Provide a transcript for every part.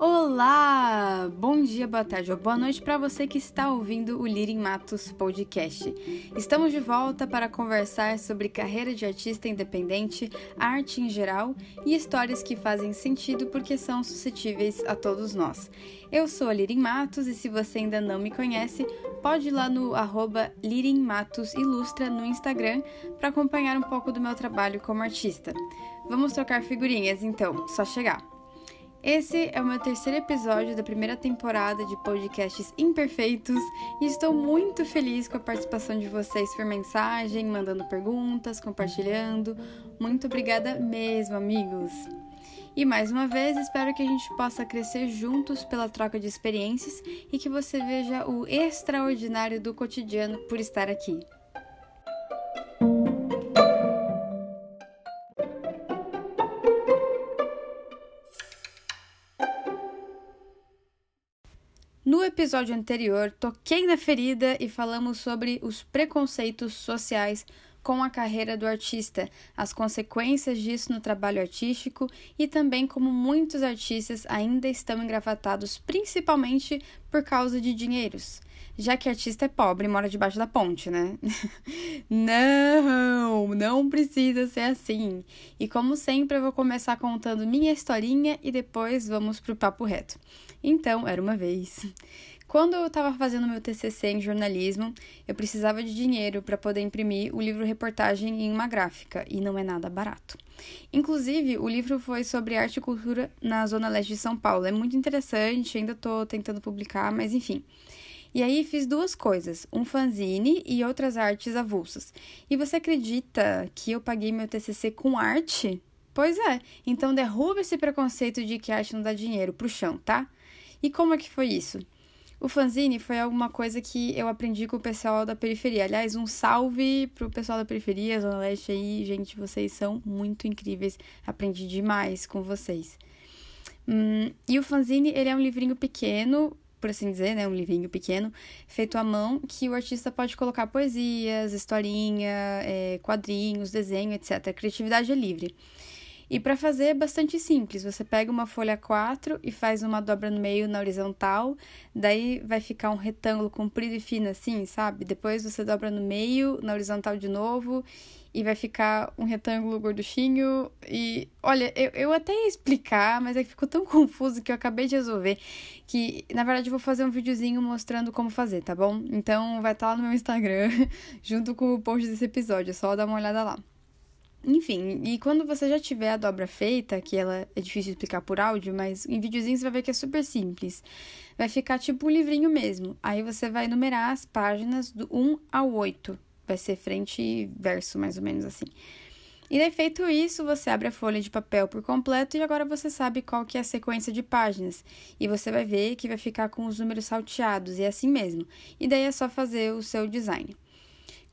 Olá! Bom dia, boa tarde ou boa noite para você que está ouvindo o Lirin Matos Podcast. Estamos de volta para conversar sobre carreira de artista independente, arte em geral e histórias que fazem sentido porque são suscetíveis a todos nós. Eu sou a Lirin Matos e se você ainda não me conhece, pode ir lá no arroba Lirin Matos Ilustra no Instagram para acompanhar um pouco do meu trabalho como artista. Vamos trocar figurinhas então, só chegar. Esse é o meu terceiro episódio da primeira temporada de podcasts imperfeitos e estou muito feliz com a participação de vocês por mensagem, mandando perguntas, compartilhando. Muito obrigada mesmo, amigos! E mais uma vez, espero que a gente possa crescer juntos pela troca de experiências e que você veja o extraordinário do cotidiano por estar aqui. No episódio anterior, toquei na ferida e falamos sobre os preconceitos sociais com a carreira do artista, as consequências disso no trabalho artístico e também como muitos artistas ainda estão engravatados principalmente por causa de dinheiros. Já que artista é pobre e mora debaixo da ponte, né? não, não precisa ser assim. E como sempre, eu vou começar contando minha historinha e depois vamos pro papo reto. Então, era uma vez. Quando eu estava fazendo meu TCC em jornalismo, eu precisava de dinheiro para poder imprimir o livro reportagem em uma gráfica, e não é nada barato. Inclusive, o livro foi sobre arte e cultura na Zona Leste de São Paulo. É muito interessante, ainda estou tentando publicar, mas enfim. E aí fiz duas coisas, um fanzine e outras artes avulsas. E você acredita que eu paguei meu TCC com arte? Pois é, então derruba esse preconceito de que arte não dá dinheiro pro chão, tá? E como é que foi isso? O fanzine foi alguma coisa que eu aprendi com o pessoal da periferia. Aliás, um salve pro pessoal da periferia, Zona Leste aí. Gente, vocês são muito incríveis. Aprendi demais com vocês. Hum, e o fanzine, ele é um livrinho pequeno, por assim dizer, né? Um livrinho pequeno, feito à mão, que o artista pode colocar poesias, historinha, é, quadrinhos, desenho, etc. A criatividade é livre. E para fazer é bastante simples, você pega uma folha 4 e faz uma dobra no meio na horizontal, daí vai ficar um retângulo comprido e fino assim, sabe? Depois você dobra no meio, na horizontal de novo, e vai ficar um retângulo gorduchinho. E olha, eu, eu até ia explicar, mas é que ficou tão confuso que eu acabei de resolver que, na verdade, eu vou fazer um videozinho mostrando como fazer, tá bom? Então vai estar tá lá no meu Instagram, junto com o post desse episódio, é só dar uma olhada lá. Enfim, e quando você já tiver a dobra feita, que ela é difícil explicar por áudio, mas em videozinho você vai ver que é super simples. Vai ficar tipo um livrinho mesmo. Aí você vai numerar as páginas do 1 ao 8. Vai ser frente e verso, mais ou menos assim. E daí feito isso, você abre a folha de papel por completo e agora você sabe qual que é a sequência de páginas. E você vai ver que vai ficar com os números salteados, e é assim mesmo. E daí é só fazer o seu design.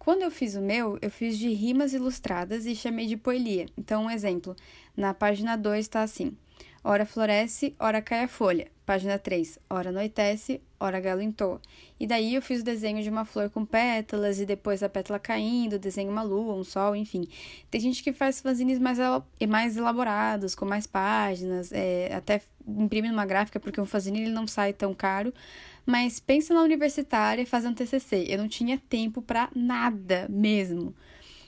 Quando eu fiz o meu, eu fiz de rimas ilustradas e chamei de poelia. Então, um exemplo. Na página 2 está assim: Ora floresce, ora cai a folha. Página 3. Ora anoitece, ora galo entoa. E daí eu fiz o desenho de uma flor com pétalas e depois a pétala caindo, desenho uma lua, um sol, enfim. Tem gente que faz fanzines mais, elaborados, com mais páginas, é, até imprime numa gráfica, porque um fanzine ele não sai tão caro. Mas pensa na universitária fazendo TCC. Eu não tinha tempo para nada mesmo.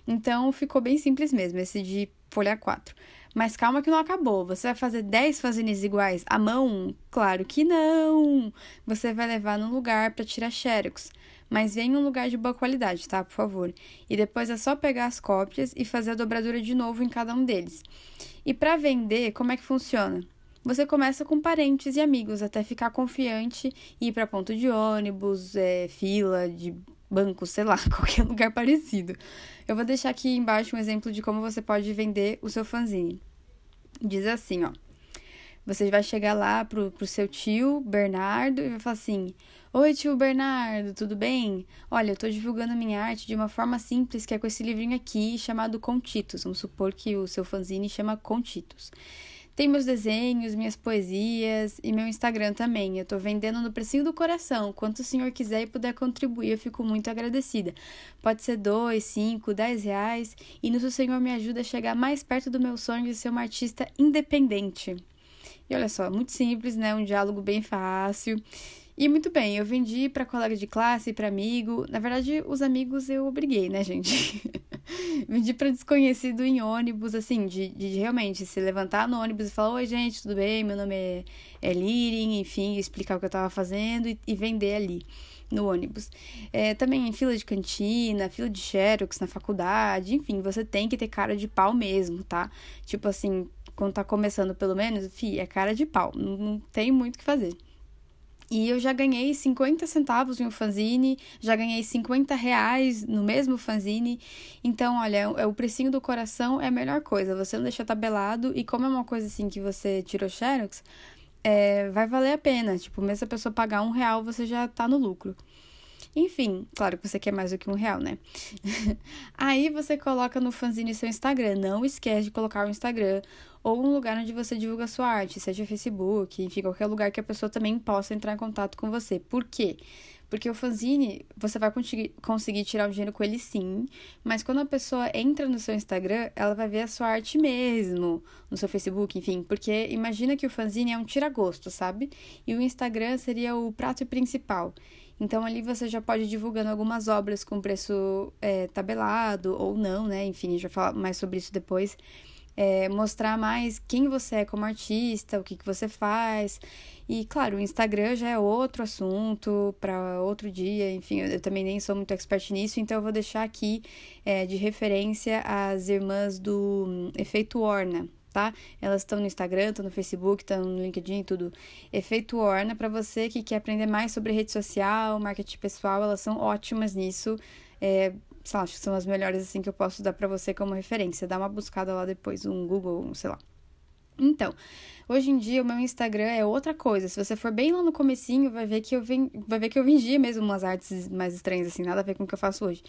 Então ficou bem simples mesmo, esse de folha 4. Mas calma que não acabou. Você vai fazer 10 fanzines iguais à mão? Claro que não! Você vai levar no lugar para tirar xerox. Mas vem em um lugar de boa qualidade, tá? Por favor. E depois é só pegar as cópias e fazer a dobradura de novo em cada um deles. E para vender, como é que funciona? Você começa com parentes e amigos até ficar confiante e ir para ponto de ônibus, é, fila de banco, sei lá, qualquer lugar parecido. Eu vou deixar aqui embaixo um exemplo de como você pode vender o seu fanzine. Diz assim, ó. Você vai chegar lá pro, pro seu tio, Bernardo, e vai falar assim: Oi, tio Bernardo, tudo bem? Olha, eu tô divulgando minha arte de uma forma simples, que é com esse livrinho aqui chamado Contitos. Vamos supor que o seu fanzine chama Contitos. Tem meus desenhos, minhas poesias e meu Instagram também. Eu tô vendendo no precinho do coração. Quanto o senhor quiser e puder contribuir, eu fico muito agradecida. Pode ser dois, cinco, dez reais. E nisso o senhor me ajuda a chegar mais perto do meu sonho de ser uma artista independente. E olha só, muito simples, né? Um diálogo bem fácil. E muito bem, eu vendi para colega de classe, para amigo. Na verdade, os amigos eu obriguei, né, gente? vendi para desconhecido em ônibus, assim, de, de, realmente se levantar no ônibus e falar: Oi, gente, tudo bem? Meu nome é, é Lirin, enfim, explicar o que eu tava fazendo e, e vender ali no ônibus. É, também em fila de cantina, fila de xerox na faculdade, enfim, você tem que ter cara de pau mesmo, tá? Tipo assim, quando tá começando pelo menos, fi, é cara de pau, não, não tem muito o que fazer. E eu já ganhei 50 centavos em um fanzine, já ganhei 50 reais no mesmo fanzine. Então, olha, é o precinho do coração é a melhor coisa. Você não deixa tabelado e como é uma coisa assim que você tirou xerox, é, vai valer a pena. Tipo, mesmo a pessoa pagar um real, você já tá no lucro. Enfim, claro que você quer mais do que um real, né? Aí você coloca no fanzine seu Instagram. Não esquece de colocar o Instagram ou um lugar onde você divulga sua arte, seja Facebook, enfim, qualquer lugar que a pessoa também possa entrar em contato com você. Por quê? Porque o fanzine, você vai conseguir tirar o dinheiro com ele sim, mas quando a pessoa entra no seu Instagram, ela vai ver a sua arte mesmo, no seu Facebook, enfim. Porque imagina que o fanzine é um tira-gosto, sabe? E o Instagram seria o prato principal. Então ali você já pode ir divulgando algumas obras com preço é, tabelado ou não, né? Enfim, a gente falar mais sobre isso depois é, mostrar mais quem você é como artista, o que, que você faz. E, claro, o Instagram já é outro assunto para outro dia, enfim, eu, também nem sou muito expert nisso, então eu vou deixar aqui é, de referência as irmãs do um, Efeito Orna, tá? Elas estão no Instagram, estão no Facebook, estão no LinkedIn, tudo. Efeito Orna, para você que quer aprender mais sobre rede social, marketing pessoal, elas são ótimas nisso. É, sei lá, acho que são as melhores assim que eu posso dar para você como referência. Dá uma buscada lá depois, um Google, sei lá. Então, hoje em dia o meu Instagram é outra coisa. Se você for bem lá no comecinho, vai ver que eu ven... vai ver que eu vendia mesmo umas artes mais estranhas assim, nada a ver com o que eu faço hoje.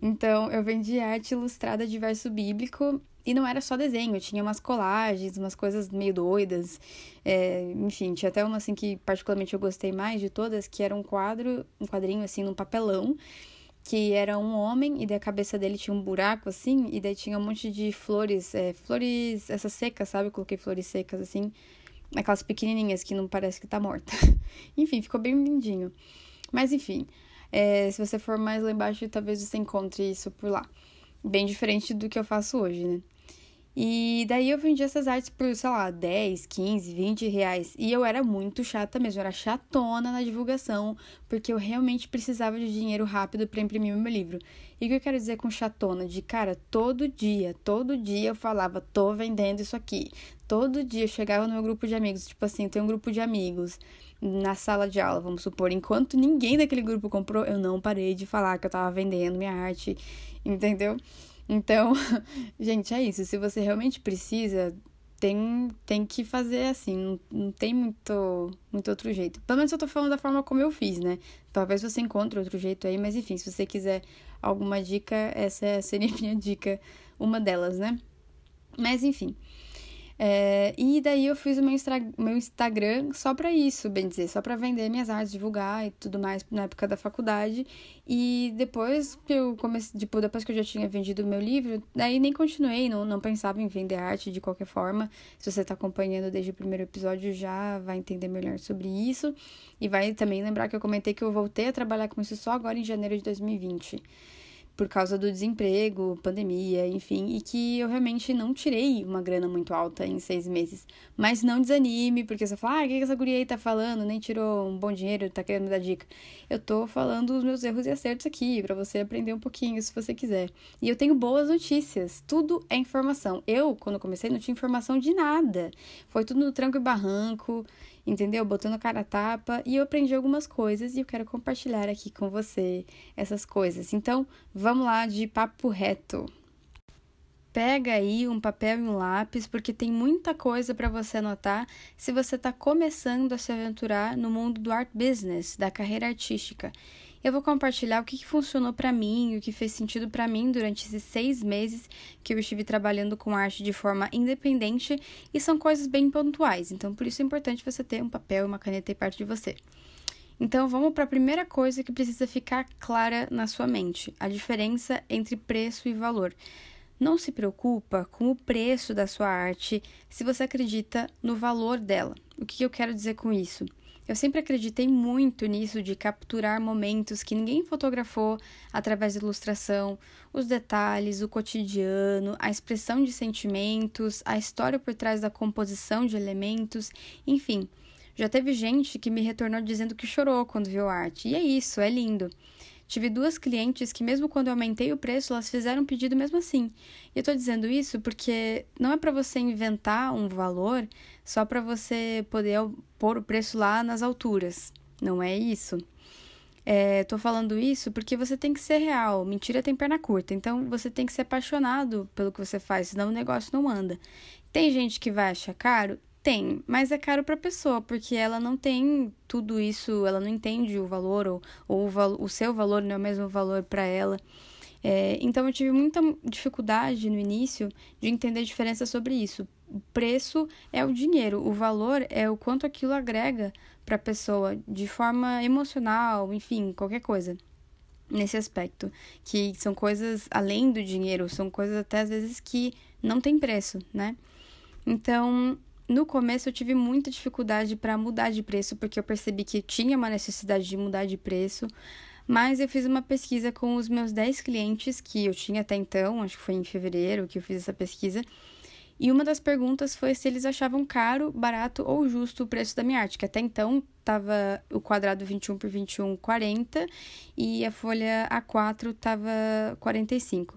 Então, eu vendi arte ilustrada de verso bíblico e não era só desenho, tinha umas colagens, umas coisas meio doidas. É, enfim, tinha até uma assim que particularmente eu gostei mais de todas, que era um quadro, um quadrinho assim num papelão que era um homem e da cabeça dele tinha um buraco assim, e daí tinha um monte de flores, é, flores, essas secas, sabe? Coloquei flores secas assim, aquelas pequenininhas que não parece que tá morta. enfim, ficou bem lindinho. Mas enfim, é, se você for mais lá embaixo, talvez você encontre isso por lá. Bem diferente do que eu faço hoje, né? E daí eu vendi essas artes por, sei lá, 10, 15, 20 reais. E eu era muito chata mesmo, eu era chatona na divulgação, porque eu realmente precisava de dinheiro rápido para imprimir meu livro. E o que eu quero dizer com chatona? De cara, todo dia, todo dia eu falava, tô vendendo isso aqui. Todo dia eu chegava no meu grupo de amigos, tipo assim, tem um grupo de amigos na sala de aula, vamos supor, enquanto ninguém daquele grupo comprou, eu não parei de falar que eu tava vendendo minha arte, entendeu? Então, gente, é isso. Se você realmente precisa, tem, tem que fazer assim. Não, não tem muito, muito outro jeito. Pelo menos eu tô falando da forma como eu fiz, né? Talvez você encontre outro jeito aí, mas enfim, se você quiser alguma dica, essa seria a minha dica, uma delas, né? Mas enfim. É, e daí eu fiz o meu, meu Instagram só para isso, bem dizer, só para vender minhas artes, divulgar e tudo mais na época da faculdade. E depois que eu comecei, tipo, depois que eu já tinha vendido o meu livro, daí nem continuei, não, não pensava em vender arte de qualquer forma. Se você está acompanhando desde o primeiro episódio, já vai entender melhor sobre isso. E vai também lembrar que eu comentei que eu voltei a trabalhar com isso só agora em janeiro de 2020 por causa do desemprego, pandemia, enfim, e que eu realmente não tirei uma grana muito alta em seis meses. Mas não desanime, porque você fala, ah, o que essa guria aí tá falando? Nem tirou um bom dinheiro, tá querendo me dar dica. Eu tô falando os meus erros e acertos aqui, para você aprender um pouquinho, se você quiser. E eu tenho boas notícias, tudo é informação. Eu, quando comecei, não tinha informação de nada. Foi tudo no tranco e barranco, entendeu? Botando cara a tapa e eu aprendi algumas coisas e eu quero compartilhar aqui com você essas coisas. Então, vamos lá de papo reto. Pega aí um papel e um lápis, porque tem muita coisa para você anotar se você está começando a se aventurar no mundo do art business, da carreira artística. Eu vou compartilhar o que, funcionou para mim, o que fez sentido para mim durante esses seis meses que eu estive trabalhando com arte de forma independente e são coisas bem pontuais, então por isso é importante você ter um papel e uma caneta aí perto de você. Então vamos para a primeira coisa que precisa ficar clara na sua mente: a diferença entre preço e valor. não se preocupa com o preço da sua arte se você acredita no valor dela. O que eu quero dizer com isso? Eu sempre acreditei muito nisso de capturar momentos que ninguém fotografou através da ilustração, os detalhes, o cotidiano, a expressão de sentimentos, a história por trás da composição de elementos, enfim. Já teve gente que me retornou dizendo que chorou quando viu a arte. E é isso, é lindo. Tive duas clientes que, mesmo quando eu aumentei o preço, elas fizeram um pedido mesmo assim. E eu tô dizendo isso porque não é para você inventar um valor só para você poder pôr o preço lá nas alturas. Não é isso. É, tô falando isso porque você tem que ser real. Mentira tem perna curta. Então você tem que ser apaixonado pelo que você faz, senão o negócio não anda. Tem gente que vai achar caro? Tem, mas é caro para a pessoa, porque ela não tem tudo isso, ela não entende o valor, ou, ou o, o seu valor não é o mesmo valor para ela. É, então eu tive muita dificuldade no início de entender a diferença sobre isso. O preço é o dinheiro, o valor é o quanto aquilo agrega para a pessoa de forma emocional, enfim, qualquer coisa nesse aspecto, que são coisas além do dinheiro, são coisas até às vezes que não tem preço, né? Então, no começo eu tive muita dificuldade para mudar de preço, porque eu percebi que tinha uma necessidade de mudar de preço. Mas eu fiz uma pesquisa com os meus 10 clientes que eu tinha até então, acho que foi em fevereiro que eu fiz essa pesquisa. E uma das perguntas foi se eles achavam caro, barato ou justo o preço da minha arte, que até então estava o quadrado 21 por 21 40 e a folha A4 estava 45.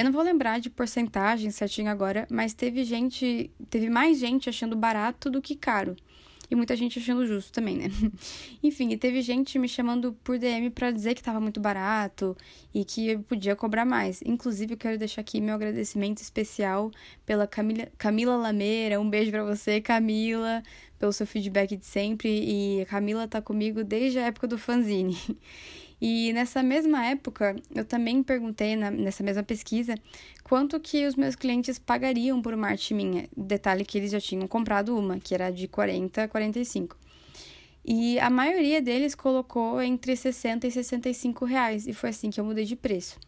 Eu não vou lembrar de porcentagem certinho agora, mas teve gente, teve mais gente achando barato do que caro. E muita gente achando justo também, né? Enfim, teve gente me chamando por DM para dizer que estava muito barato e que eu podia cobrar mais. Inclusive, eu quero deixar aqui meu agradecimento especial pela Camila, Camila Lameira. Um beijo para você, Camila, pelo seu feedback de sempre. E a Camila tá comigo desde a época do fanzine. E nessa mesma época, eu também perguntei, na, nessa mesma pesquisa, quanto que os meus clientes pagariam por uma arte minha. Detalhe que eles já tinham comprado uma, que era de 40 a 45. E a maioria deles colocou entre 60 e 65 reais, e foi assim que eu mudei de preço.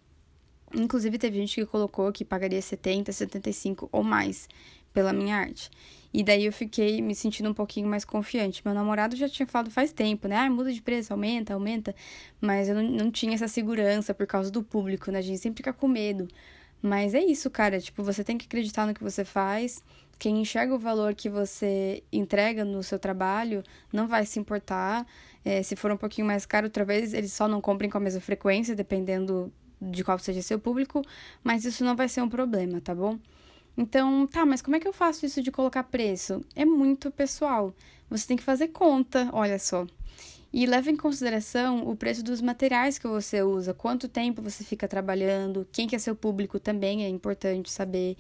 Inclusive, teve gente que colocou que pagaria 70, 75 ou mais pela minha arte. E daí eu fiquei me sentindo um pouquinho mais confiante. Meu namorado já tinha falado faz tempo, né? Ah, muda de preço, aumenta, aumenta. Mas eu não, não tinha essa segurança por causa do público, né? A gente sempre fica com medo. Mas é isso, cara. Tipo, você tem que acreditar no que você faz. Quem enxerga o valor que você entrega no seu trabalho não vai se importar. É, se for um pouquinho mais caro, outra vez eles só não comprem com a mesma frequência, dependendo de qual seja seu público. Mas isso não vai ser um problema, tá bom? Então, tá, mas como é que eu faço isso de colocar preço? É muito pessoal. Você tem que fazer conta, olha só. E leva em consideração o preço dos materiais que você usa, quanto tempo você fica trabalhando, quem que é seu público também é importante saber.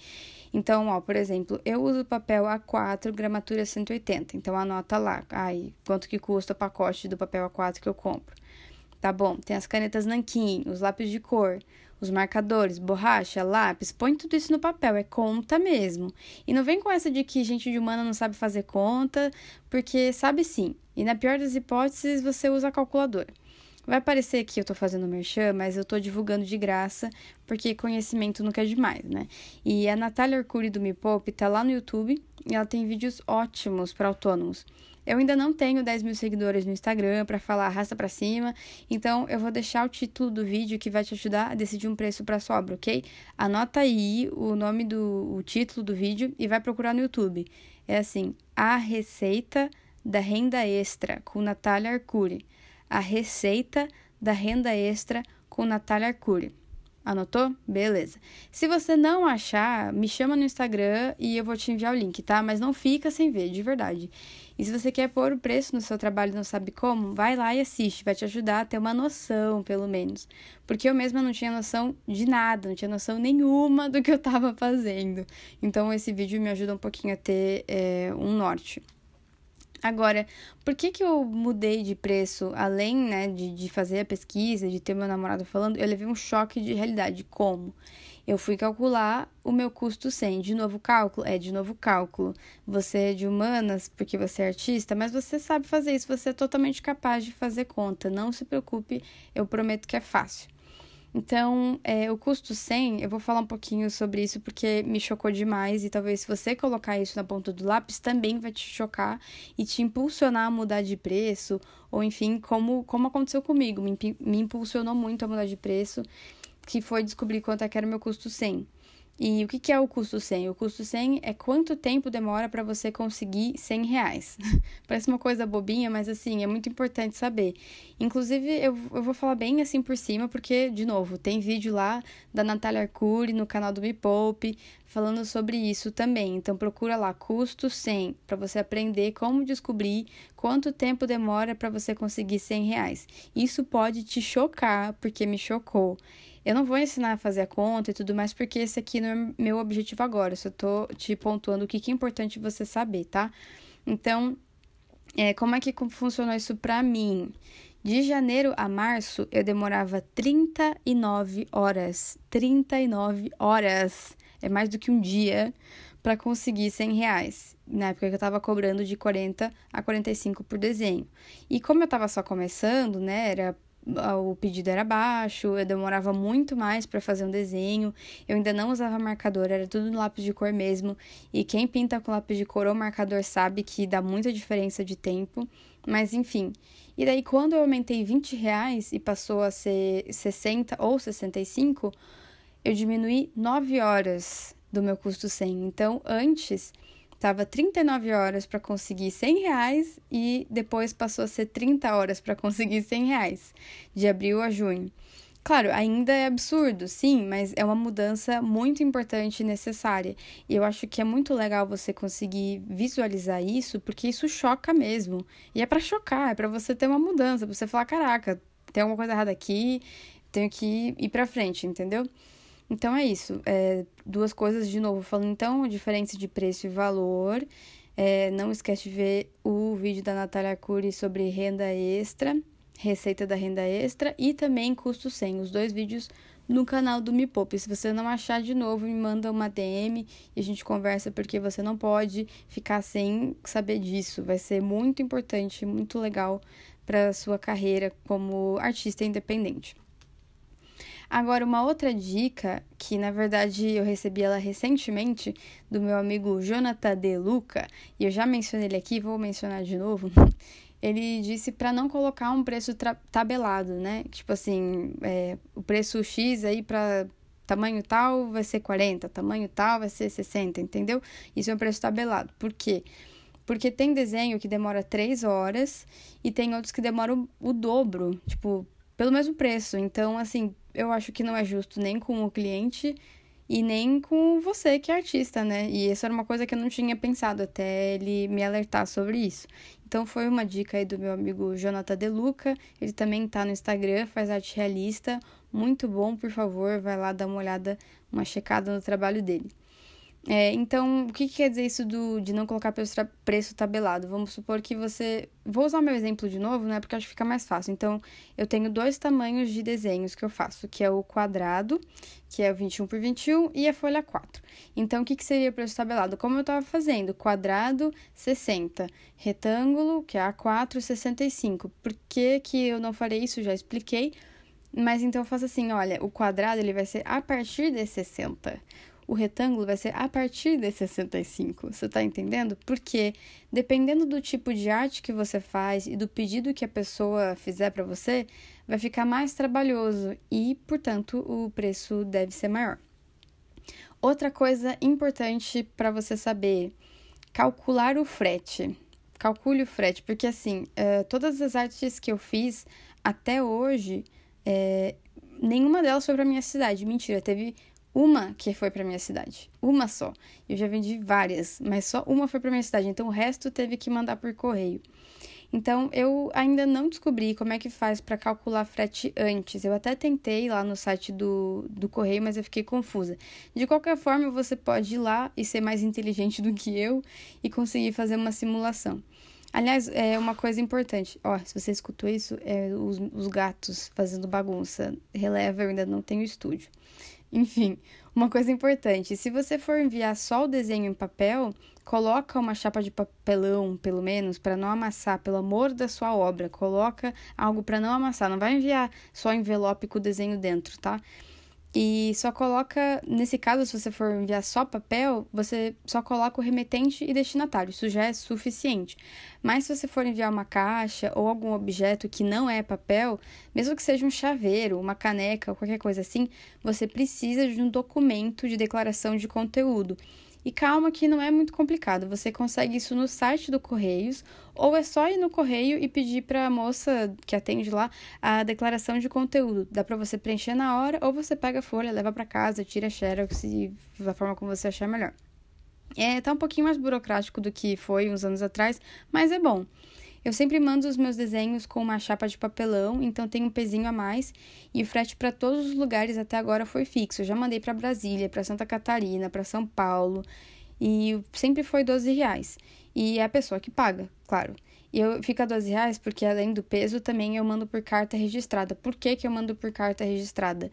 Então, ó, por exemplo, eu uso papel A4, gramatura 180. Então anota lá, ai, quanto que custa o pacote do papel A4 que eu compro. Tá bom, tem as canetas nanquim, os lápis de cor, os marcadores, borracha, lápis, põe tudo isso no papel, é conta mesmo. E não vem com essa de que gente de humana não sabe fazer conta, porque sabe sim. E na pior das hipóteses, você usa a calculadora. Vai parecer que eu tô fazendo merchan, mas eu tô divulgando de graça, porque conhecimento nunca é demais, né? E a Natália Arcuri do Me Poupe tá lá no YouTube e ela tem vídeos ótimos para autônomos. Eu ainda não tenho 10 mil seguidores no Instagram para falar raça para cima, então eu vou deixar o título do vídeo que vai te ajudar a decidir um preço para sua obra, ok? Anota aí o nome do o título do vídeo e vai procurar no YouTube. É assim: A Receita da Renda Extra com Natália Arcuri. A Receita da Renda Extra com Natália Arcuri. Anotou? Beleza. Se você não achar, me chama no Instagram e eu vou te enviar o link, tá? Mas não fica sem ver, de verdade. E se você quer pôr o preço no seu trabalho e não sabe como, vai lá e assiste, vai te ajudar a ter uma noção, pelo menos. Porque eu mesma não tinha noção de nada, não tinha noção nenhuma do que eu estava fazendo. Então esse vídeo me ajuda um pouquinho a ter é, um norte. Agora, por que, que eu mudei de preço, além né, de, de fazer a pesquisa, de ter meu namorado falando, eu levei um choque de realidade. Como? Eu fui calcular o meu custo sem. De novo cálculo? É, de novo cálculo. Você é de humanas porque você é artista, mas você sabe fazer isso, você é totalmente capaz de fazer conta. Não se preocupe, eu prometo que é fácil. Então, é, o custo 100, eu vou falar um pouquinho sobre isso porque me chocou demais e talvez se você colocar isso na ponta do lápis também vai te chocar e te impulsionar a mudar de preço, ou enfim, como, como aconteceu comigo, me, me impulsionou muito a mudar de preço, que foi descobrir quanto é que era o meu custo 100. E o que, é o custo 100? O custo 100 é quanto tempo demora para você conseguir 100 reais. Parece uma coisa bobinha, mas assim, é muito importante saber. Inclusive, eu, eu vou falar bem assim por cima, porque, de novo, tem vídeo lá da Natália Arcuri no canal do Me Poupe falando sobre isso também. Então, procura lá, custo 100, para você aprender como descobrir quanto tempo demora para você conseguir 100 reais. Isso pode te chocar, porque me chocou. Eu não vou ensinar a fazer a conta e tudo mais, porque esse aqui não é meu objetivo agora. Eu só tô te pontuando o que, que é importante você saber, tá? Então, é, como é que funcionou isso pra mim? De janeiro a março, eu demorava 39 horas. 39 horas! É mais do que um dia para conseguir 100 reais. Na época que eu tava cobrando de 40 a 45 por desenho. E como eu tava só começando, né? Era o pedido era baixo, eu demorava muito mais para fazer um desenho, eu ainda não usava marcador, era tudo no lápis de cor mesmo. E quem pinta com lápis de cor ou marcador sabe que dá muita diferença de tempo, mas enfim. E daí, quando eu aumentei 20 reais e passou a ser 60 ou 65, eu diminuí 9 horas do meu custo 100. Então, antes Tava 39 horas para conseguir 100 reais e depois passou a ser 30 horas para conseguir 100 reais, de abril a junho. Claro, ainda é absurdo, sim, mas é uma mudança muito importante e necessária. E eu acho que é muito legal você conseguir visualizar isso, porque isso choca mesmo. E é para chocar, é para você ter uma mudança, pra você falar: caraca, tem alguma coisa errada aqui, tenho que ir para frente, entendeu? Então é isso. É, duas coisas de novo falando então, diferença de preço e valor. É, não esquece de ver o vídeo da Natália Cury sobre renda extra, receita da renda extra e também custo 100. Os dois vídeos no canal do Me Poupe. Se você não achar de novo, me manda uma DM e a gente conversa porque você não pode ficar sem saber disso. Vai ser muito importante, muito legal para sua carreira como artista independente. Agora, uma outra dica, que na verdade eu recebi ela recentemente, do meu amigo Jonathan De Luca, e eu já mencionei ele aqui, vou mencionar de novo. Ele disse para não colocar um preço tabelado, né? Tipo assim, é, o preço X aí para tamanho tal vai ser 40, tamanho tal vai ser 60, entendeu? Isso é um preço tabelado. Por quê? Porque tem desenho que demora 3 horas e tem outros que demoram o dobro, tipo, pelo mesmo preço. Então, assim, eu acho que não é justo nem com o cliente e nem com você que é artista, né? E isso era uma coisa que eu não tinha pensado até ele me alertar sobre isso. Então foi uma dica aí do meu amigo Jonathan Deluca. Ele também tá no Instagram, faz arte realista. Muito bom, por favor, vai lá dar uma olhada, uma checada no trabalho dele. É, então, o que, que, quer dizer isso do, de não colocar preço tabelado? Vamos supor que você. Vou usar o meu exemplo de novo, né? Porque acho que fica mais fácil. Então, eu tenho dois tamanhos de desenhos que eu faço, que é o quadrado, que é o 21 por 21, e a folha 4. Então, o que, que seria preço tabelado? Como eu estava fazendo, quadrado 60, retângulo, que é A4, 65. Por que, que eu não farei isso? Já expliquei. Mas então eu faço assim, olha, o quadrado ele vai ser a partir de 60 o retângulo vai ser a partir de 65. Você está entendendo? Porque dependendo do tipo de arte que você faz e do pedido que a pessoa fizer para você, vai ficar mais trabalhoso e, portanto, o preço deve ser maior. Outra coisa importante para você saber: calcular o frete. Calcule o frete, porque assim, é, todas as artes que eu fiz até hoje, é, nenhuma delas foi para minha cidade. Mentira, teve uma que foi para minha cidade. Uma só. Eu já vendi várias, mas só uma foi para minha cidade. Então o resto teve que mandar por correio. Então eu ainda não descobri como é que faz para calcular frete antes. Eu até tentei lá no site do, do correio, mas eu fiquei confusa. De qualquer forma, você pode ir lá e ser mais inteligente do que eu e conseguir fazer uma simulação. Aliás, é uma coisa importante. Ó, se você escutou isso, é os, os gatos fazendo bagunça. Releva, eu ainda não tenho estúdio. Enfim, uma coisa importante: se você for enviar só o desenho em papel, coloca uma chapa de papelão, pelo menos, para não amassar, pelo amor da sua obra. Coloca algo para não amassar. Não vai enviar só envelope com o desenho dentro, tá? E só coloca, nesse caso, se você for enviar só papel, você só coloca o remetente e destinatário, isso já é suficiente. Mas se você for enviar uma caixa ou algum objeto que não é papel, mesmo que seja um chaveiro, uma caneca ou qualquer coisa assim, você precisa de um documento de declaração de conteúdo. E calma que não é muito complicado, você consegue isso no site do Correios, ou é só ir no correio e pedir para a moça que atende lá a declaração de conteúdo. Dá para você preencher na hora, ou você pega a folha, leva para casa, tira a xerox da forma como você achar melhor. É, tá um pouquinho mais burocrático do que foi uns anos atrás, mas é bom. Eu sempre mando os meus desenhos com uma chapa de papelão, então tem um pezinho a mais. E o frete para todos os lugares até agora foi fixo. Eu já mandei para Brasília, para Santa Catarina, para São Paulo. E sempre foi 12 reais. E é a pessoa que paga, claro. E eu fica 12 reais porque além do peso também eu mando por carta registrada. Por que, que eu mando por carta registrada?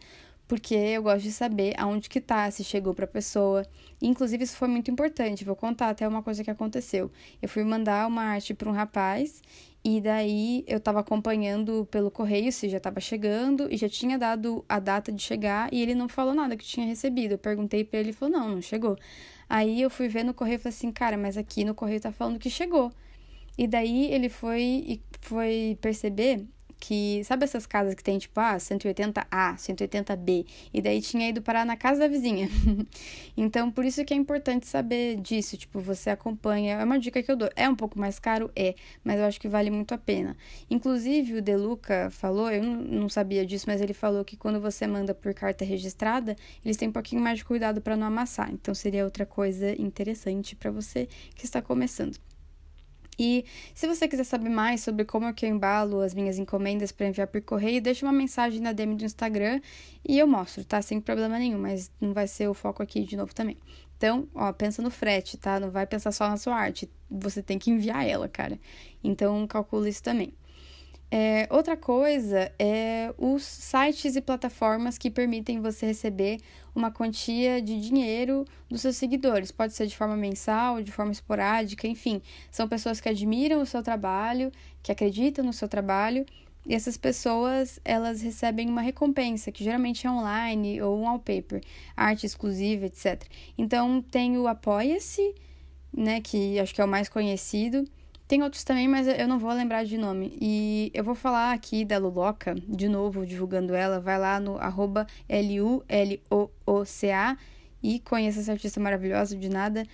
Porque eu gosto de saber aonde que tá, se chegou para a pessoa. Inclusive isso foi muito importante, vou contar até uma coisa que aconteceu. Eu fui mandar uma arte para um rapaz e daí eu estava acompanhando pelo correio se já estava chegando e já tinha dado a data de chegar e ele não falou nada que tinha recebido. Eu perguntei para ele, ele falou: "Não, não chegou". Aí eu fui ver no correio e falei assim: "Cara, mas aqui no correio tá falando que chegou". E daí ele foi e foi perceber que sabe essas casas que tem tipo ah, 180A, 180B, e daí tinha ido parar na casa da vizinha. então, por isso que é importante saber disso, tipo, você acompanha, é uma dica que eu dou. É um pouco mais caro, é, mas eu acho que vale muito a pena. Inclusive, o Deluca falou, eu não sabia disso, mas ele falou que quando você manda por carta registrada, eles têm um pouquinho mais de cuidado para não amassar. Então, seria outra coisa interessante para você que está começando. E se você quiser saber mais sobre como é que eu embalo as minhas encomendas para enviar por correio, deixa uma mensagem na DM do Instagram e eu mostro, tá? Sem problema nenhum, mas não vai ser o foco aqui de novo também. Então, ó, pensa no frete, tá? Não vai pensar só na sua arte. Você tem que enviar ela, cara. Então, calcula isso também. É, outra coisa é os sites e plataformas que permitem você receber uma quantia de dinheiro dos seus seguidores. Pode ser de forma mensal, de forma esporádica, enfim. São pessoas que admiram o seu trabalho, que acreditam no seu trabalho. E essas pessoas, elas recebem uma recompensa, que geralmente é online ou um wallpaper, arte exclusiva, etc. Então, tem o Apoia-se, né, que acho que é o mais conhecido, tem outros também, mas eu não vou lembrar de nome. E eu vou falar aqui da Luloca, de novo, divulgando ela. Vai lá no arroba L-U-L-O-O-C-A e conheça essa artista maravilhosa de nada.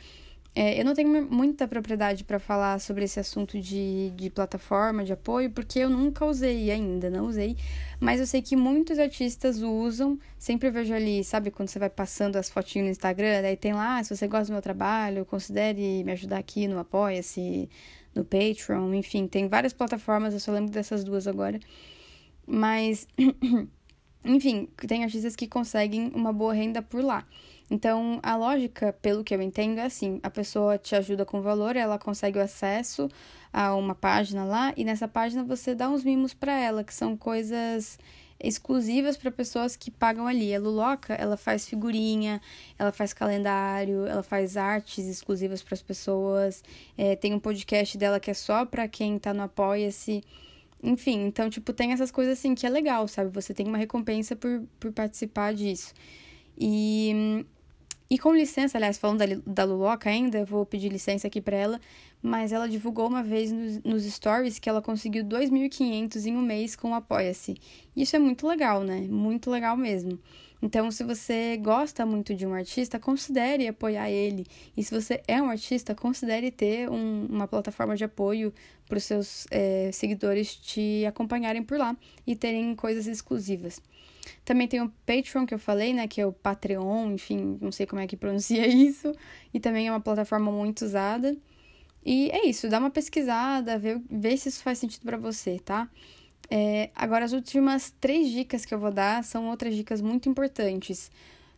É, eu não tenho muita propriedade para falar sobre esse assunto de, de plataforma, de apoio, porque eu nunca usei ainda, não usei. Mas eu sei que muitos artistas usam. Sempre vejo ali, sabe, quando você vai passando as fotinhas no Instagram, daí tem lá, ah, se você gosta do meu trabalho, considere me ajudar aqui no Apoia-se, no Patreon, enfim, tem várias plataformas, eu só lembro dessas duas agora. Mas, enfim, tem artistas que conseguem uma boa renda por lá. Então, a lógica, pelo que eu entendo, é assim: a pessoa te ajuda com valor, ela consegue o acesso a uma página lá, e nessa página você dá uns mimos para ela, que são coisas exclusivas para pessoas que pagam ali. A Luloca, ela faz figurinha, ela faz calendário, ela faz artes exclusivas para as pessoas. É, tem um podcast dela que é só para quem tá no Apoia-se. Enfim, então, tipo, tem essas coisas assim que é legal, sabe? Você tem uma recompensa por, por participar disso. E e com licença, aliás, falando da, da Luloca ainda, vou pedir licença aqui para ela, mas ela divulgou uma vez nos, nos stories que ela conseguiu 2.500 em um mês com o Apoia-se. Isso é muito legal, né? Muito legal mesmo. Então, se você gosta muito de um artista, considere apoiar ele. E se você é um artista, considere ter um, uma plataforma de apoio para os seus é, seguidores te acompanharem por lá e terem coisas exclusivas. Também tem o Patreon, que eu falei, né? Que é o Patreon, enfim, não sei como é que pronuncia isso. E também é uma plataforma muito usada. E é isso, dá uma pesquisada, vê, vê se isso faz sentido para você, tá? É, agora, as últimas três dicas que eu vou dar são outras dicas muito importantes.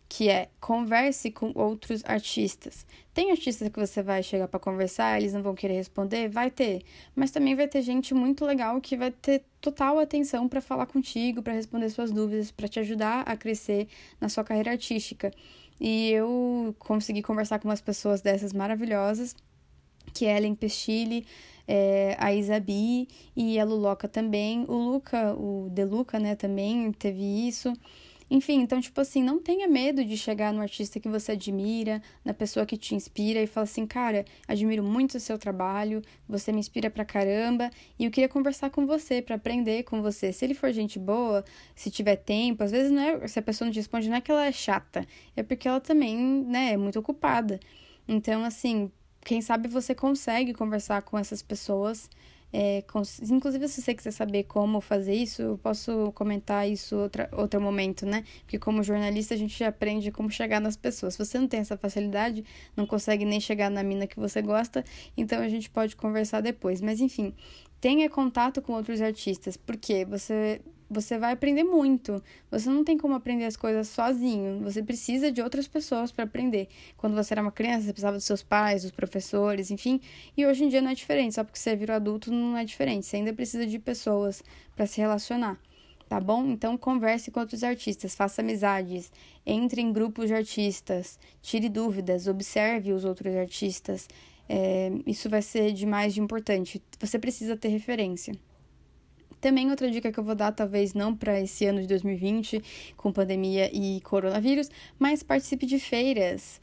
que é converse com outros artistas. Tem artistas que você vai chegar para conversar, eles não vão querer responder, vai ter, mas também vai ter gente muito legal que vai ter total atenção para falar contigo, para responder suas dúvidas, para te ajudar a crescer na sua carreira artística. E eu consegui conversar com umas pessoas dessas maravilhosas, que é Ellen Pestilli, é, a Isabi e a Luloca também. O Luca, o Deluca, né, também teve isso. Enfim, então, tipo assim, não tenha medo de chegar no artista que você admira, na pessoa que te inspira e falar assim, cara, admiro muito o seu trabalho, você me inspira pra caramba e eu queria conversar com você para aprender com você. Se ele for gente boa, se tiver tempo, às vezes não é, se a pessoa não te responde, não é que ela é chata, é porque ela também, né, é muito ocupada. Então, assim, quem sabe você consegue conversar com essas pessoas é, inclusive, se você quiser saber como fazer isso, eu posso comentar isso outra, outro momento, né? Porque como jornalista a gente aprende como chegar nas pessoas. Se você não tem essa facilidade, não consegue nem chegar na mina que você gosta, então a gente pode conversar depois. Mas enfim, tenha contato com outros artistas, porque você você vai aprender muito. Você não tem como aprender as coisas sozinho. Você precisa de outras pessoas para aprender. Quando você era uma criança, você precisava dos seus pais, dos professores, enfim. E hoje em dia não é diferente. Só porque você virou adulto não é diferente. Você ainda precisa de pessoas para se relacionar. Tá bom? Então converse com outros artistas, faça amizades, entre em grupos de artistas, tire dúvidas, observe os outros artistas. É, isso vai ser demais de importante. Você precisa ter referência. Também outra dica que eu vou dar, talvez não para esse ano de 2020, com pandemia e coronavírus, mas participe de feiras.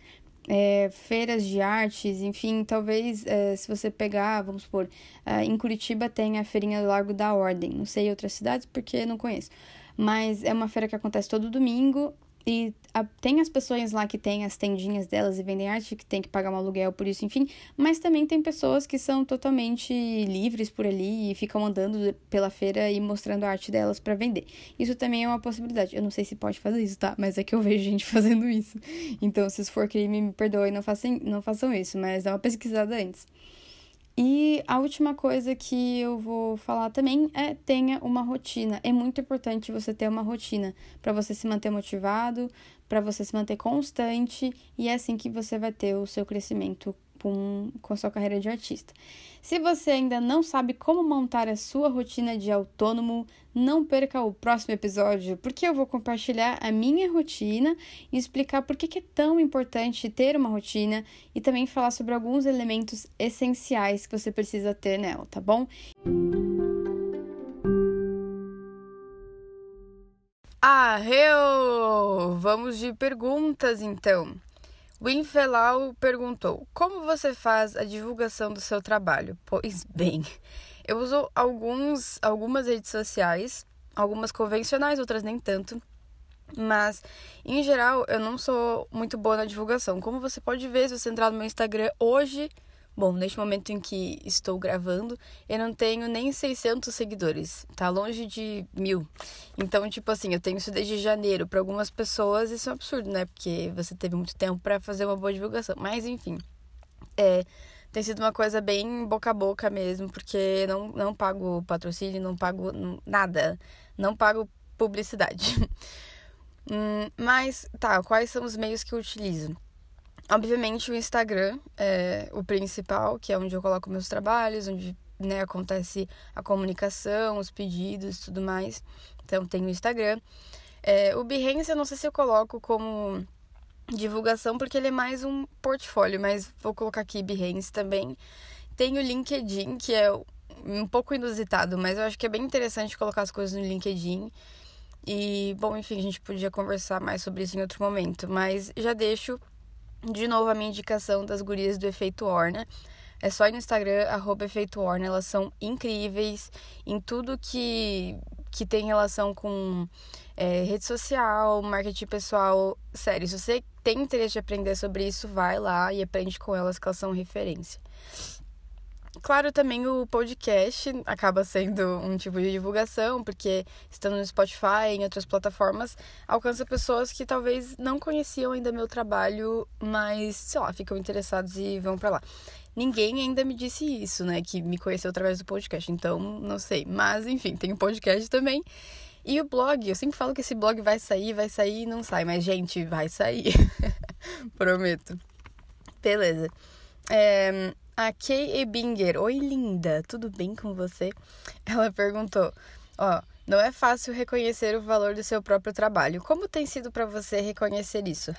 É, feiras de artes, enfim, talvez é, se você pegar, vamos supor, é, em Curitiba tem a feirinha do Largo da Ordem, não sei outras cidades porque não conheço, mas é uma feira que acontece todo domingo e a, tem as pessoas lá que têm as tendinhas delas e vendem arte, que tem que pagar um aluguel por isso, enfim. Mas também tem pessoas que são totalmente livres por ali e ficam andando pela feira e mostrando a arte delas para vender. Isso também é uma possibilidade. Eu não sei se pode fazer isso, tá? Mas é que eu vejo gente fazendo isso. Então, se isso for crime, me perdoem, não não façam isso, mas dá uma pesquisada antes. E a última coisa que eu vou falar também é tenha uma rotina. É muito importante você ter uma rotina para você se manter motivado, para você se manter constante e é assim que você vai ter o seu crescimento com, com a sua carreira de artista. Se você ainda não sabe como montar a sua rotina de autônomo, não perca o próximo episódio, porque eu vou compartilhar a minha rotina e explicar por que é tão importante ter uma rotina e também falar sobre alguns elementos essenciais que você precisa ter nela, tá bom? Arreu! Vamos de perguntas então. Winfelau perguntou: Como você faz a divulgação do seu trabalho? Pois bem, eu uso alguns, algumas redes sociais, algumas convencionais, outras nem tanto. Mas, em geral, eu não sou muito boa na divulgação. Como você pode ver, se você entrar no meu Instagram hoje, Bom, neste momento em que estou gravando, eu não tenho nem 600 seguidores, tá longe de mil. Então, tipo assim, eu tenho isso desde janeiro. Para algumas pessoas isso é um absurdo, né? Porque você teve muito tempo para fazer uma boa divulgação. Mas, enfim, é, tem sido uma coisa bem boca a boca mesmo, porque não, não pago patrocínio, não pago nada, não pago publicidade. hum, mas, tá, quais são os meios que eu utilizo? Obviamente o Instagram é o principal, que é onde eu coloco meus trabalhos, onde né, acontece a comunicação, os pedidos tudo mais. Então tem o Instagram. É, o Behance eu não sei se eu coloco como divulgação, porque ele é mais um portfólio, mas vou colocar aqui Behance também. Tem o LinkedIn, que é um pouco inusitado, mas eu acho que é bem interessante colocar as coisas no LinkedIn. E, bom, enfim, a gente podia conversar mais sobre isso em outro momento, mas já deixo de novo, a minha indicação das gurias do Efeito Orna. É só ir no Instagram, arroba Efeito Orna. Elas são incríveis em tudo que, que tem relação com é, rede social, marketing pessoal. Sério, se você tem interesse de aprender sobre isso, vai lá e aprende com elas, que elas são referência. Claro, também o podcast acaba sendo um tipo de divulgação, porque estando no Spotify, em outras plataformas, alcança pessoas que talvez não conheciam ainda meu trabalho, mas, sei lá, ficam interessados e vão para lá. Ninguém ainda me disse isso, né, que me conheceu através do podcast, então não sei. Mas, enfim, tem o um podcast também. E o blog, eu sempre falo que esse blog vai sair, vai sair e não sai, mas gente, vai sair. Prometo. Beleza. É, a Kay Ebinger, oi linda, tudo bem com você? Ela perguntou: Ó, não é fácil reconhecer o valor do seu próprio trabalho. Como tem sido para você reconhecer isso?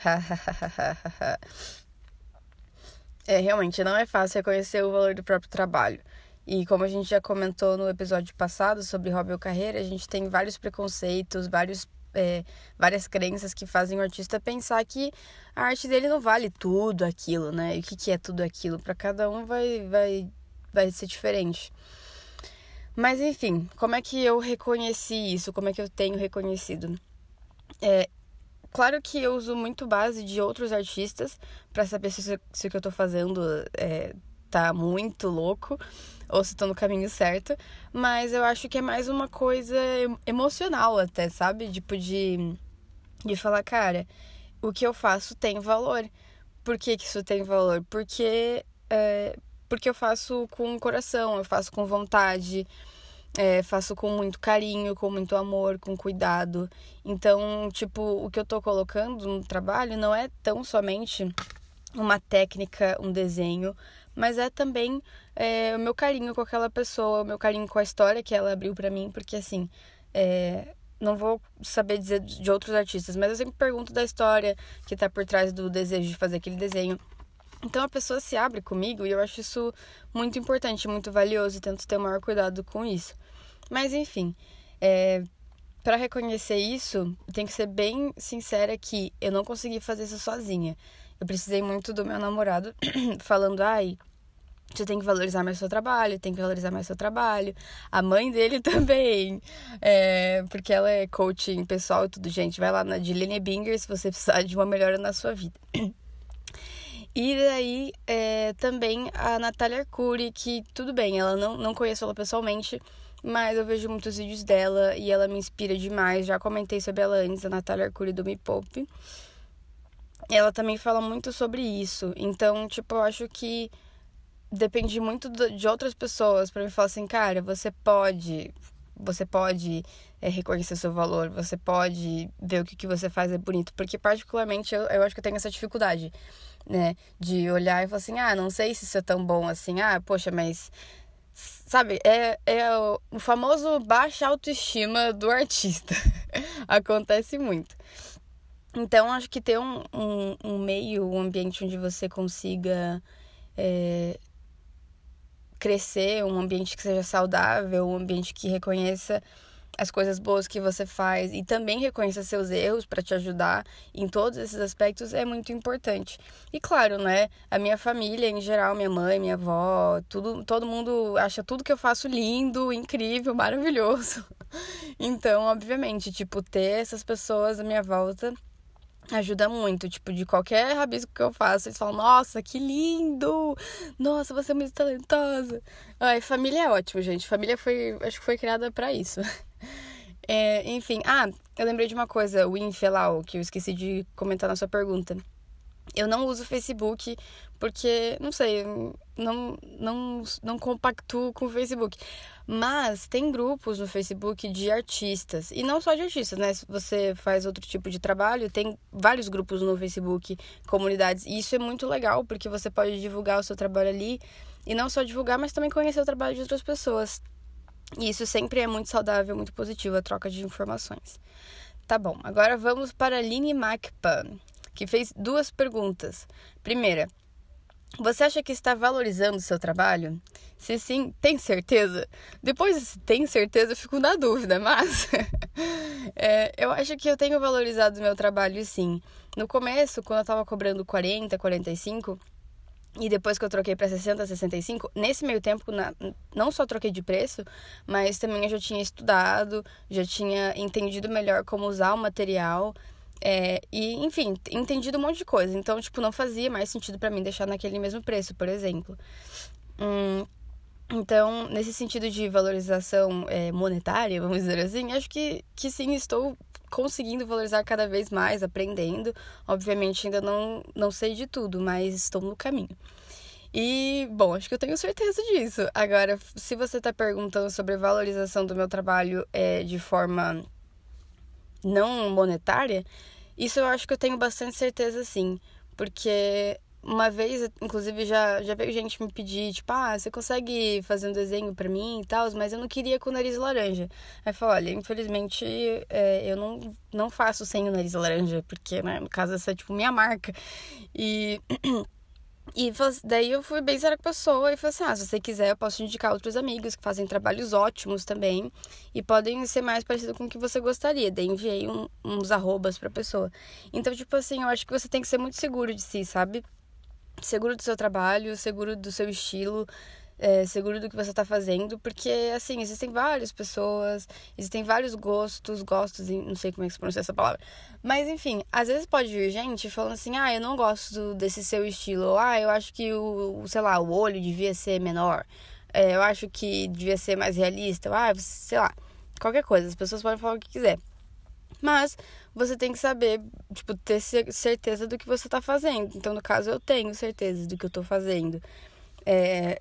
é, realmente, não é fácil reconhecer o valor do próprio trabalho. E como a gente já comentou no episódio passado sobre hobby ou carreira, a gente tem vários preconceitos, vários é, várias crenças que fazem o artista pensar que a arte dele não vale tudo aquilo, né? E o que, que é tudo aquilo? Para cada um vai, vai, vai ser diferente. Mas enfim, como é que eu reconheci isso? Como é que eu tenho reconhecido? É, claro que eu uso muito base de outros artistas para saber se, se o que eu tô fazendo é, tá muito louco ou se tô no caminho certo, mas eu acho que é mais uma coisa emocional até, sabe? Tipo de, de falar, cara, o que eu faço tem valor. Por que, que isso tem valor? Porque, é, porque eu faço com coração, eu faço com vontade, é, faço com muito carinho, com muito amor, com cuidado. Então, tipo, o que eu tô colocando no trabalho não é tão somente uma técnica, um desenho, mas é também é, o meu carinho com aquela pessoa, o meu carinho com a história que ela abriu para mim, porque assim, é, não vou saber dizer de outros artistas, mas eu sempre pergunto da história que tá por trás do desejo de fazer aquele desenho. Então a pessoa se abre comigo e eu acho isso muito importante, muito valioso e tento ter o maior cuidado com isso. Mas enfim, é, para reconhecer isso, tem que ser bem sincera que eu não consegui fazer isso sozinha. Eu precisei muito do meu namorado falando, ai, você tem que valorizar mais seu trabalho, tem que valorizar mais seu trabalho. A mãe dele também, é, porque ela é coaching pessoal e tudo, gente. Vai lá na Dilene Binger se você precisar de uma melhora na sua vida. E daí é, também a Natália Arcuri, que tudo bem, ela não, não conheço ela pessoalmente, mas eu vejo muitos vídeos dela e ela me inspira demais. Já comentei sobre ela antes, a Natália Arcuri do Me Poupe ela também fala muito sobre isso. Então, tipo, eu acho que depende muito de outras pessoas para me falar assim, cara, você pode, você pode é, reconhecer seu valor, você pode ver o que, que você faz é bonito. Porque, particularmente, eu, eu acho que eu tenho essa dificuldade, né? De olhar e falar assim, ah, não sei se isso é tão bom assim, ah, poxa, mas. Sabe, é, é o, o famoso baixa autoestima do artista. Acontece muito. Então, acho que ter um, um, um, meio, um ambiente onde você consiga é, crescer, um ambiente que seja saudável, um ambiente que reconheça as coisas boas que você faz e também reconheça seus erros para te ajudar em todos esses aspectos é muito importante. E claro, né, a minha família em geral, minha mãe, minha avó, tudo, todo mundo acha tudo que eu faço lindo, incrível, maravilhoso. Então, obviamente, tipo, ter essas pessoas à minha volta ajuda muito, tipo, de qualquer rabisco que eu faço, eles falam, nossa, que lindo! Nossa, você é muito talentosa. Ai, família é ótimo, gente. Família foi, acho que foi criada para isso. É, enfim, ah, eu lembrei de uma coisa, o Infelau, que eu esqueci de comentar na sua pergunta. Eu não uso Facebook porque, não sei, não, não, não compactuo com o Facebook. Mas tem grupos no Facebook de artistas. E não só de artistas, né? Se você faz outro tipo de trabalho, tem vários grupos no Facebook, comunidades. E isso é muito legal, porque você pode divulgar o seu trabalho ali. E não só divulgar, mas também conhecer o trabalho de outras pessoas. E isso sempre é muito saudável, muito positivo, a troca de informações. Tá bom, agora vamos para a Line Macpa, que fez duas perguntas. Primeira, você acha que está valorizando o seu trabalho? Se sim, tem certeza? Depois se tem certeza, eu fico na dúvida, mas é, eu acho que eu tenho valorizado o meu trabalho sim. No começo, quando eu estava cobrando 40, 45, e depois que eu troquei para 60, 65, nesse meio tempo, na, não só troquei de preço, mas também eu já tinha estudado, já tinha entendido melhor como usar o material. É, e, enfim, entendido um monte de coisa. Então, tipo, não fazia mais sentido para mim deixar naquele mesmo preço, por exemplo. Hum, então, nesse sentido de valorização é, monetária, vamos dizer assim, acho que, que sim, estou conseguindo valorizar cada vez mais, aprendendo. Obviamente, ainda não, não sei de tudo, mas estou no caminho. E, bom, acho que eu tenho certeza disso. Agora, se você está perguntando sobre valorização do meu trabalho é, de forma não monetária, isso eu acho que eu tenho bastante certeza sim. Porque uma vez, inclusive, já, já veio gente me pedir, tipo, ah, você consegue fazer um desenho para mim e tal, mas eu não queria com o nariz laranja. Aí eu falei, olha, infelizmente é, eu não, não faço sem o nariz laranja, porque, né, no caso, essa é tipo minha marca. E. E daí eu fui bem séria com a pessoa e falei assim: ah, se você quiser, eu posso indicar outros amigos que fazem trabalhos ótimos também e podem ser mais parecidos com o que você gostaria. Daí enviei um, uns arrobas pra pessoa. Então, tipo assim, eu acho que você tem que ser muito seguro de si, sabe? seguro do seu trabalho, seguro do seu estilo, é, seguro do que você está fazendo, porque assim, existem várias pessoas, existem vários gostos, gostos, não sei como é que se pronuncia essa palavra. Mas enfim, às vezes pode vir gente falando assim, ah, eu não gosto desse seu estilo, ou ah, eu acho que o, sei lá, o olho devia ser menor, é, eu acho que devia ser mais realista, ah, sei lá, qualquer coisa, as pessoas podem falar o que quiser. Mas você tem que saber, tipo, ter certeza do que você tá fazendo. Então, no caso, eu tenho certeza do que eu tô fazendo. É,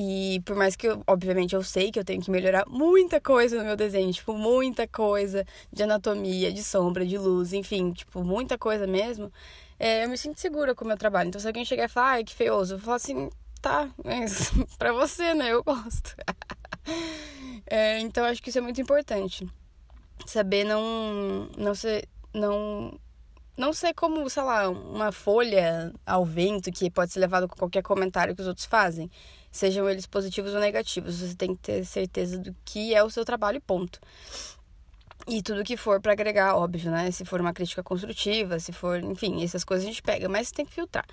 e por mais que, eu, obviamente, eu sei que eu tenho que melhorar muita coisa no meu desenho, tipo, muita coisa de anatomia, de sombra, de luz, enfim, tipo, muita coisa mesmo, é, eu me sinto segura com o meu trabalho. Então, se alguém chegar e falar, ai, que feioso, eu falo assim, tá, mas pra você, né, eu gosto. é, então, acho que isso é muito importante saber não não ser não não ser como, sei lá, uma folha ao vento que pode ser levado com qualquer comentário que os outros fazem, sejam eles positivos ou negativos. Você tem que ter certeza do que é o seu trabalho, ponto. E tudo que for para agregar, óbvio, né? Se for uma crítica construtiva, se for, enfim, essas coisas a gente pega, mas tem que filtrar.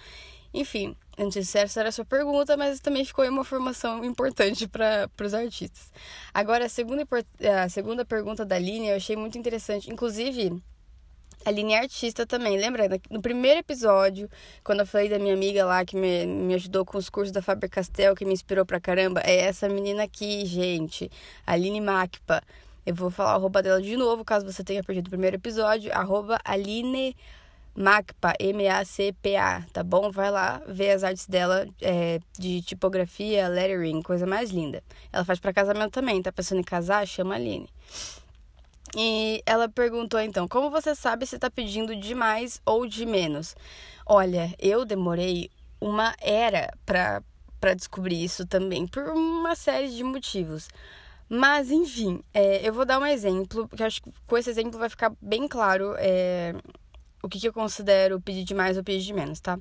Enfim, não sei se essa era a sua pergunta, mas também ficou uma formação importante para os artistas. Agora, a segunda, a segunda pergunta da Aline eu achei muito interessante. Inclusive, Aline é artista também. Lembra? No primeiro episódio, quando eu falei da minha amiga lá que me, me ajudou com os cursos da Faber Castell, que me inspirou pra caramba, é essa menina aqui, gente. Aline Macpa. Eu vou falar a arroba dela de novo, caso você tenha perdido o primeiro episódio. Arroba Aline MACPA, M-A-C-P-A, tá bom? Vai lá ver as artes dela é, de tipografia, lettering, coisa mais linda. Ela faz para casamento também, tá pensando em casar? Chama a Aline. E ela perguntou então: como você sabe se tá pedindo de mais ou de menos? Olha, eu demorei uma era pra, pra descobrir isso também, por uma série de motivos. Mas, enfim, é, eu vou dar um exemplo, porque acho que com esse exemplo vai ficar bem claro é, o que, que eu considero pedir de mais ou pedir de menos, tá?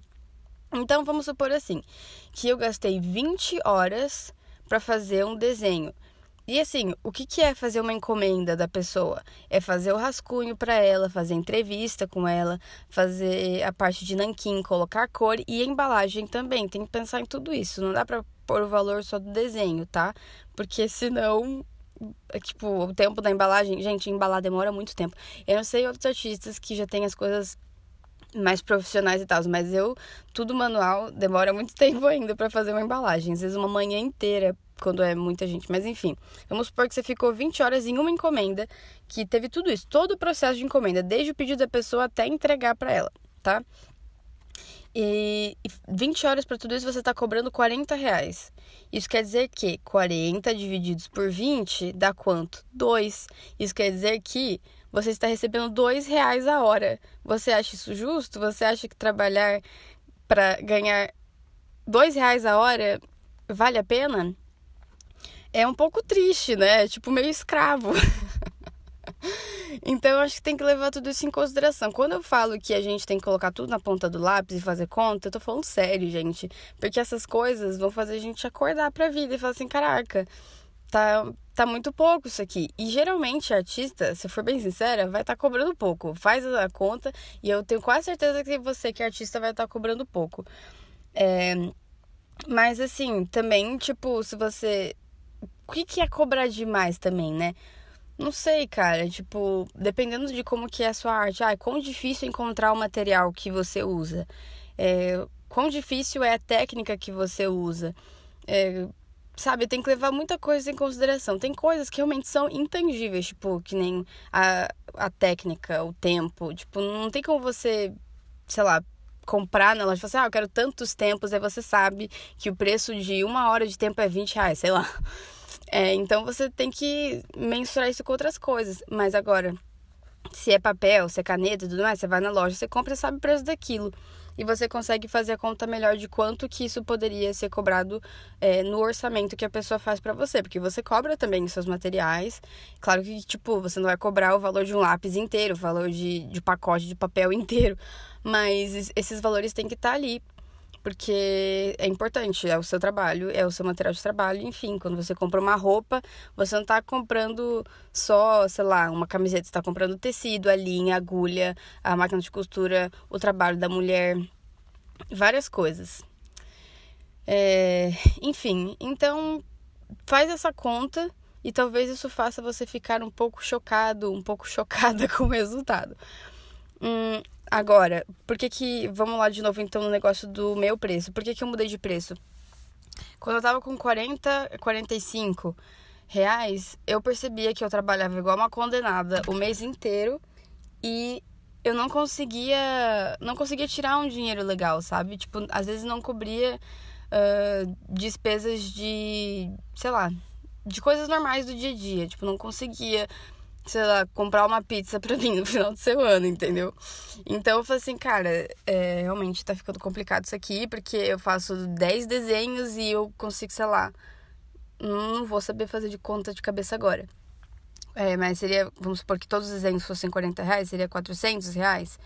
Então vamos supor assim, que eu gastei 20 horas para fazer um desenho. E assim, o que, é fazer uma encomenda da pessoa? É fazer o rascunho para ela, fazer entrevista com ela, fazer a parte de nanquim, colocar cor e embalagem também. Tem que pensar em tudo isso. Não dá para pôr o valor só do desenho, tá? Porque senão é, tipo, o tempo da embalagem, gente, embalar demora muito tempo. Eu não sei outros artistas que já têm as coisas mais profissionais e tal, mas eu, tudo manual, demora muito tempo ainda para fazer uma embalagem. Às vezes uma manhã inteira, quando é muita gente. Mas enfim, vamos supor que você ficou 20 horas em uma encomenda, que teve tudo isso, todo o processo de encomenda, desde o pedido da pessoa até entregar para ela, tá? E 20 horas para tudo isso você está cobrando 40 reais. Isso quer dizer que 40 divididos por 20 dá quanto? 2. Isso quer dizer que você está recebendo 2 reais a hora. Você acha isso justo? Você acha que trabalhar para ganhar 2 reais a hora vale a pena? É um pouco triste, né? Tipo meio escravo. Então eu acho que tem que levar tudo isso em consideração. Quando eu falo que a gente tem que colocar tudo na ponta do lápis e fazer conta, eu tô falando sério, gente. Porque essas coisas vão fazer a gente acordar pra vida e falar assim, caraca, tá, tá muito pouco isso aqui. E geralmente artista, se for bem sincera, vai estar tá cobrando pouco. Faz a conta e eu tenho quase certeza que você, que é artista, vai estar tá cobrando pouco. É... Mas assim, também, tipo, se você. O que, que é cobrar demais também, né? Não sei, cara. Tipo, dependendo de como que é a sua arte. Ah, quão difícil encontrar o material que você usa. É, quão difícil é a técnica que você usa. É, sabe, tem que levar muita coisa em consideração. Tem coisas que realmente são intangíveis, tipo, que nem a, a técnica, o tempo. Tipo, não tem como você, sei lá, comprar na loja e falar assim, ah, eu quero tantos tempos, aí você sabe que o preço de uma hora de tempo é 20 reais, sei lá. É, então você tem que mensurar isso com outras coisas. Mas agora, se é papel, se é caneta e tudo mais, você vai na loja, você compra e sabe o preço daquilo. E você consegue fazer a conta melhor de quanto que isso poderia ser cobrado é, no orçamento que a pessoa faz para você. Porque você cobra também os seus materiais. Claro que, tipo, você não vai cobrar o valor de um lápis inteiro, o valor de, de pacote de papel inteiro. Mas esses valores têm que estar tá ali porque é importante, é o seu trabalho, é o seu material de trabalho, enfim, quando você compra uma roupa, você não está comprando só, sei lá, uma camiseta, você está comprando tecido, a linha, a agulha, a máquina de costura, o trabalho da mulher, várias coisas. É, enfim, então faz essa conta e talvez isso faça você ficar um pouco chocado, um pouco chocada com o resultado. Hum, Agora, por que que. Vamos lá de novo então no negócio do meu preço. Por que que eu mudei de preço? Quando eu tava com 40, 45 reais, eu percebia que eu trabalhava igual uma condenada o mês inteiro e eu não conseguia. Não conseguia tirar um dinheiro legal, sabe? Tipo, às vezes não cobria uh, despesas de. sei lá. De coisas normais do dia a dia. Tipo, não conseguia sei lá, comprar uma pizza pra mim no final de semana, entendeu? Então eu falei assim, cara, é, realmente tá ficando complicado isso aqui, porque eu faço 10 desenhos e eu consigo, sei lá, não vou saber fazer de conta de cabeça agora. É, mas seria, vamos supor que todos os desenhos fossem 40 reais, seria 400 reais.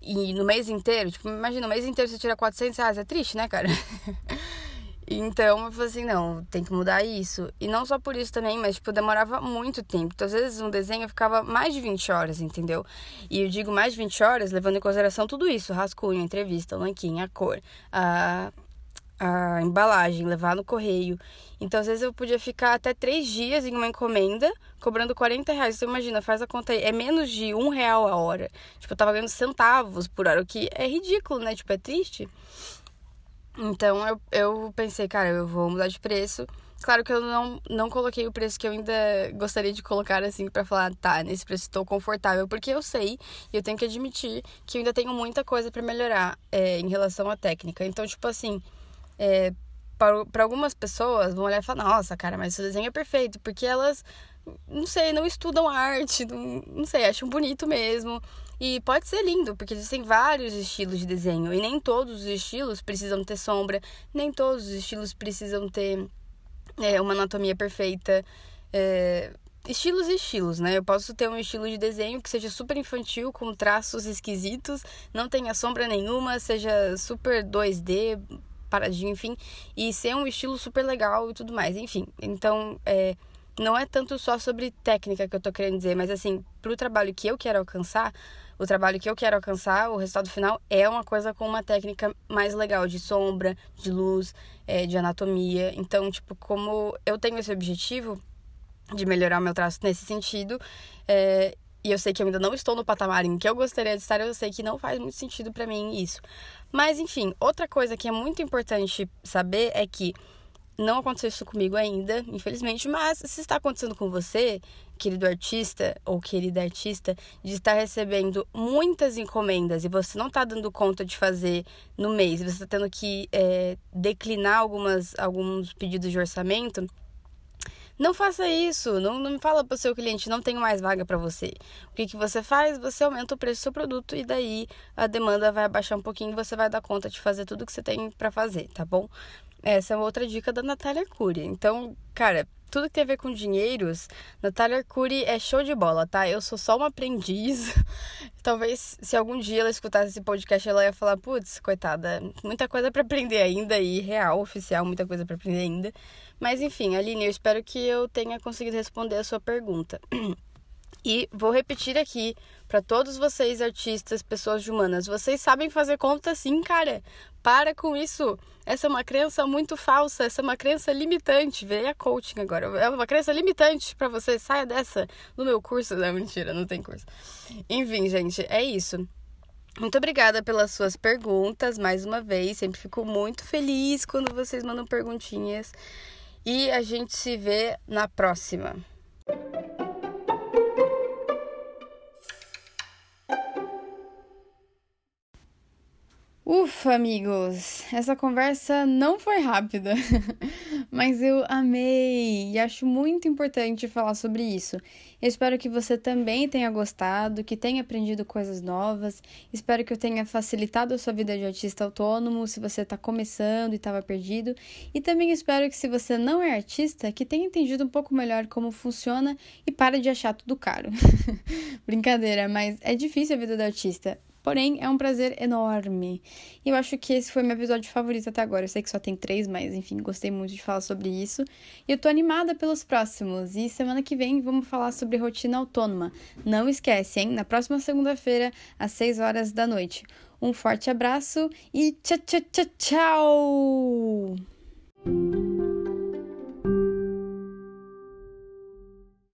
E no mês inteiro, tipo, imagina, no mês inteiro você tira 400 reais, é triste, né, cara? Então eu falei assim, não, tem que mudar isso. E não só por isso também, mas tipo, demorava muito tempo. Então, às vezes um desenho ficava mais de 20 horas, entendeu? E eu digo mais de 20 horas, levando em consideração tudo isso, rascunho, entrevista, o a cor, a, a embalagem, levar no correio. Então, às vezes eu podia ficar até três dias em uma encomenda, cobrando 40 reais. Então, imagina, faz a conta aí, é menos de um real a hora. Tipo, eu tava ganhando centavos por hora, o que é ridículo, né? Tipo, é triste. Então eu, eu pensei, cara, eu vou mudar de preço. Claro que eu não, não coloquei o preço que eu ainda gostaria de colocar assim para falar, tá, nesse preço estou confortável, porque eu sei e eu tenho que admitir que eu ainda tenho muita coisa para melhorar é, em relação à técnica. Então, tipo assim, é, para algumas pessoas vão olhar e falar, nossa, cara, mas seu desenho é perfeito, porque elas, não sei, não estudam arte, não, não sei, acham bonito mesmo. E pode ser lindo, porque existem vários estilos de desenho. E nem todos os estilos precisam ter sombra, nem todos os estilos precisam ter é, uma anatomia perfeita. É, estilos e estilos, né? Eu posso ter um estilo de desenho que seja super infantil, com traços esquisitos, não tenha sombra nenhuma, seja super 2D, paradinho, enfim, e ser um estilo super legal e tudo mais, enfim. Então, é, não é tanto só sobre técnica que eu tô querendo dizer, mas assim, pro trabalho que eu quero alcançar, o trabalho que eu quero alcançar, o resultado final é uma coisa com uma técnica mais legal de sombra, de luz, é, de anatomia. Então, tipo, como eu tenho esse objetivo de melhorar o meu traço nesse sentido, é, e eu sei que eu ainda não estou no patamar em que eu gostaria de estar, eu sei que não faz muito sentido para mim isso. Mas enfim, outra coisa que é muito importante saber é que não aconteceu isso comigo ainda, infelizmente, mas se está acontecendo com você, querido artista ou querida artista, de estar recebendo muitas encomendas e você não está dando conta de fazer no mês, você está tendo que é, declinar algumas, alguns pedidos de orçamento, não faça isso, não, não fala para o seu cliente, não tenho mais vaga para você. O que, que você faz? Você aumenta o preço do seu produto e daí a demanda vai abaixar um pouquinho e você vai dar conta de fazer tudo que você tem para fazer, tá bom? Essa é outra dica da Natália Arcuri. Então, cara, tudo que tem a ver com dinheiros, Natália Arcuri é show de bola, tá? Eu sou só uma aprendiz. Talvez se algum dia ela escutasse esse podcast, ela ia falar: putz, coitada, muita coisa para aprender ainda e real, oficial, muita coisa para aprender ainda. Mas enfim, Aline, eu espero que eu tenha conseguido responder a sua pergunta. E vou repetir aqui para todos vocês, artistas, pessoas humanas, vocês sabem fazer conta sim, cara. Para com isso. Essa é uma crença muito falsa, essa é uma crença limitante. Veio a coaching agora. É uma crença limitante para você. Saia dessa no meu curso. Não, mentira, não tem curso. Enfim, gente, é isso. Muito obrigada pelas suas perguntas mais uma vez. Sempre fico muito feliz quando vocês mandam perguntinhas. E a gente se vê na próxima. Ufa, amigos, essa conversa não foi rápida, mas eu amei e acho muito importante falar sobre isso. Eu espero que você também tenha gostado, que tenha aprendido coisas novas. Espero que eu tenha facilitado a sua vida de artista autônomo, se você está começando e estava perdido. E também espero que, se você não é artista, que tenha entendido um pouco melhor como funciona e para de achar tudo caro. Brincadeira, mas é difícil a vida do artista. Porém, é um prazer enorme. E eu acho que esse foi meu episódio favorito até agora. Eu sei que só tem três, mas enfim, gostei muito de falar sobre isso. E eu tô animada pelos próximos. E semana que vem vamos falar sobre rotina autônoma. Não esquece, hein? Na próxima segunda-feira, às 6 horas da noite. Um forte abraço e tchau, tchau, tchau, tchau!